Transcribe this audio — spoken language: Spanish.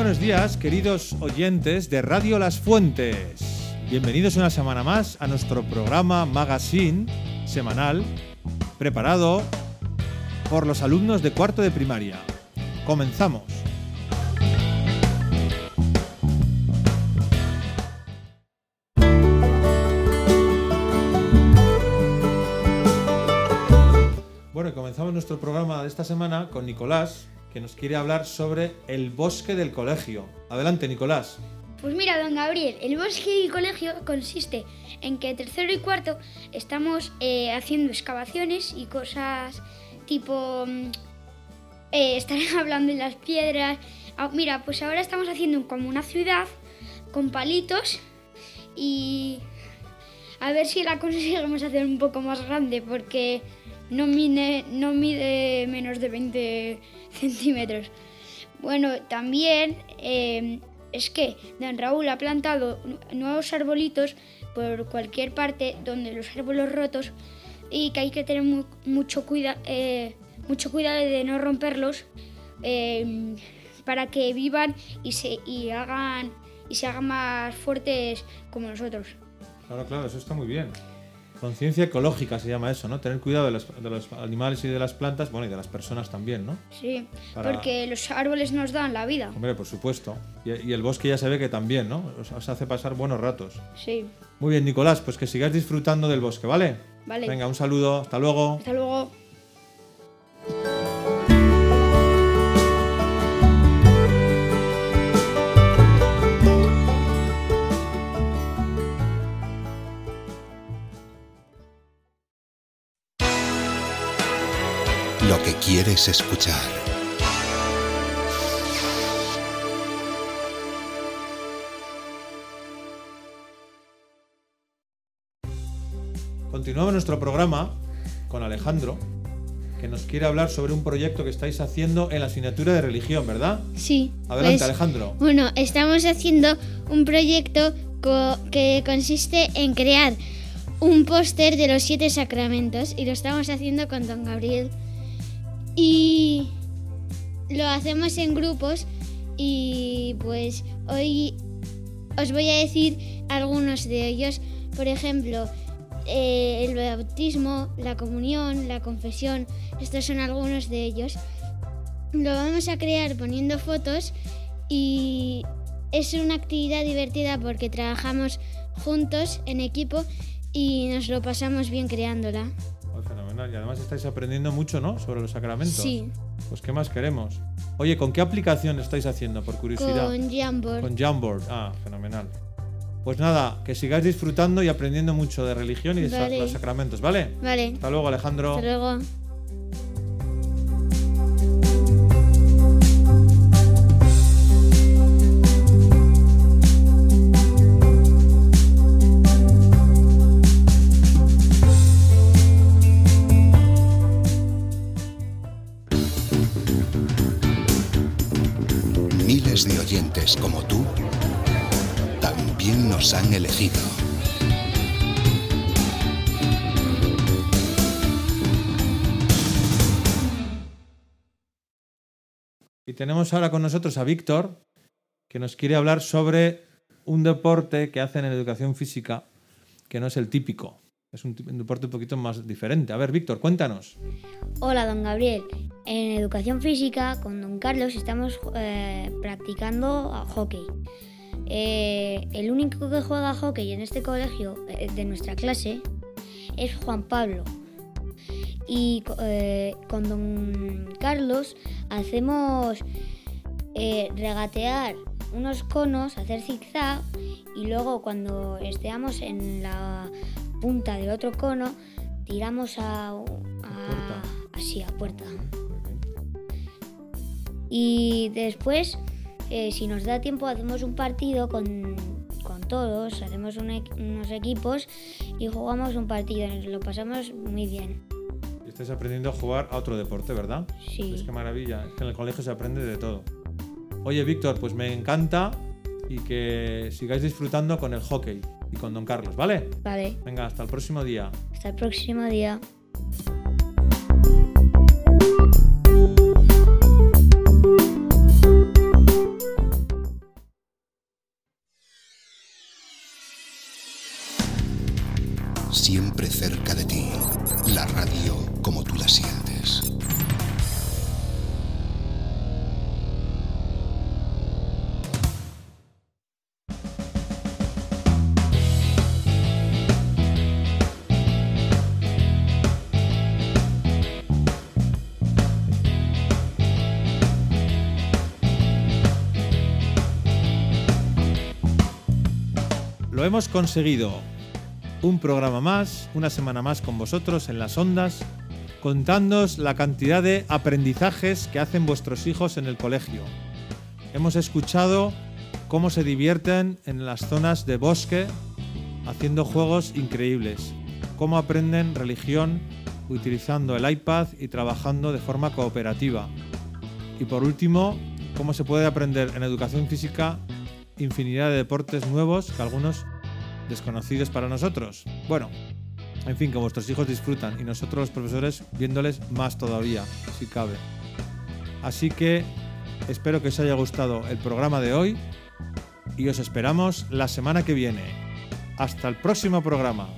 buenos días, queridos oyentes de Radio Las Fuentes. Bienvenidos una semana más a nuestro programa Magazine semanal preparado por los alumnos de cuarto de primaria. Comenzamos. Bueno, comenzamos nuestro programa de esta semana con Nicolás, que nos quiere hablar sobre el bosque del colegio. Adelante, Nicolás. Pues mira, don Gabriel, el bosque del colegio consiste en que tercero y cuarto estamos eh, haciendo excavaciones y cosas tipo... mm, eh, hablando de las piedras. Ah, mira, pues ahora estamos haciendo como una ciudad con palitos y a ver si la conseguimos hacer un poco más grande porque no mide, no mide menos de 20 centímetros. Bueno, también eh, es que don Raúl ha plantado nu- nuevos arbolitos por cualquier parte donde los árboles rotos y que hay que tener mu- mucho, cuida, eh, mucho cuidado de no romperlos eh, para que vivan y se, y hagan, y se hagan más fuertes como nosotros. Claro, claro, eso está muy bien. Conciencia ecológica se llama eso, ¿no? Tener cuidado de los, de los animales y de las plantas, bueno, y de las personas también, ¿no? Sí, Para- porque los árboles nos dan la vida. Hombre, por supuesto. Y, y el bosque ya se ve que también, ¿no? Os, hace pasar buenos ratos. Sí, Muy bien, Nicolás, pues que sigáis disfrutando del bosque, ¿vale? vale. Venga, un saludo, hasta luego. Hasta luego. Que quieres escuchar. Continuamos nuestro programa con Alejandro, que nos quiere hablar sobre un proyecto que estáis haciendo en la asignatura de religión, ¿verdad? Sí. Adelante, pues, Alejandro. Bueno, estamos haciendo un proyecto co- que consiste en crear un póster de los siete sacramentos y lo estamos haciendo con Don Gabriel. Y lo hacemos en grupos y pues hoy os voy a decir algunos de ellos. Por ejemplo, eh, el bautismo, la comunión, la confesión. Estos son algunos de ellos. Lo vamos a crear poniendo fotos y es una actividad divertida porque trabajamos juntos en equipo y nos lo pasamos bien creándola. Y además estáis aprendiendo mucho, ¿no? Sobre los sacramentos. Sí, Pues, ¿qué más queremos? Oye, ¿con qué aplicación estáis haciendo, por curiosidad? con Jamboard. Con Jamboard. Ah, fenomenal. Pues nada, que sigáis disfrutando y aprendiendo mucho de religión y de Vale. los sacramentos, ¿vale? Vale, Hasta luego, Alejandro. hasta luego. Miles de oyentes como tú también nos han elegido. Y tenemos ahora con nosotros a Víctor, que nos quiere hablar sobre un deporte que hacen en educación física, que no es el típico. Es un, un deporte un poquito más diferente. A ver, Víctor, cuéntanos. Hola, don Gabriel. En educación física, con don Carlos, estamos eh, practicando a hockey. Eh, el único que juega a hockey en este colegio eh, de nuestra clase es Juan Pablo. Y co- con don Carlos hacemos regatear unos conos, hacer zigzag y luego cuando estemos en la punta del otro cono tiramos a, puerta. a así a puerta. Y después, eh, si nos da tiempo, hacemos un partido con, con todos, hacemos un unos equipos y jugamos un partido. Nos lo pasamos muy bien. Estáis aprendiendo a jugar a otro deporte, ¿verdad? Sí. Es que maravilla. Es que en el colegio se aprende de todo. Oye, Víctor, pues me encanta y que sigáis disfrutando con el hockey y con Don Carlos, ¿vale? Vale, Venga, hasta el próximo día. hasta el próximo día. Cerca de ti. La radio como tú la sientes. Lo hemos conseguido. Un programa más, una semana más con vosotros en las ondas, contándoos la cantidad de aprendizajes que hacen vuestros hijos en el colegio. Hemos escuchado cómo se divierten en las zonas de bosque haciendo juegos increíbles, cómo aprenden religión utilizando el iPad y trabajando de forma cooperativa. Y por último, cómo se puede aprender en educación física infinidad de deportes nuevos que algunos desconocidos para nosotros. Bueno, en fin, que vuestros hijos disfrutan y nosotros los profesores viéndoles más todavía, si cabe. Así que espero que os haya gustado el programa de hoy y os esperamos la semana que viene. Hasta el próximo programa.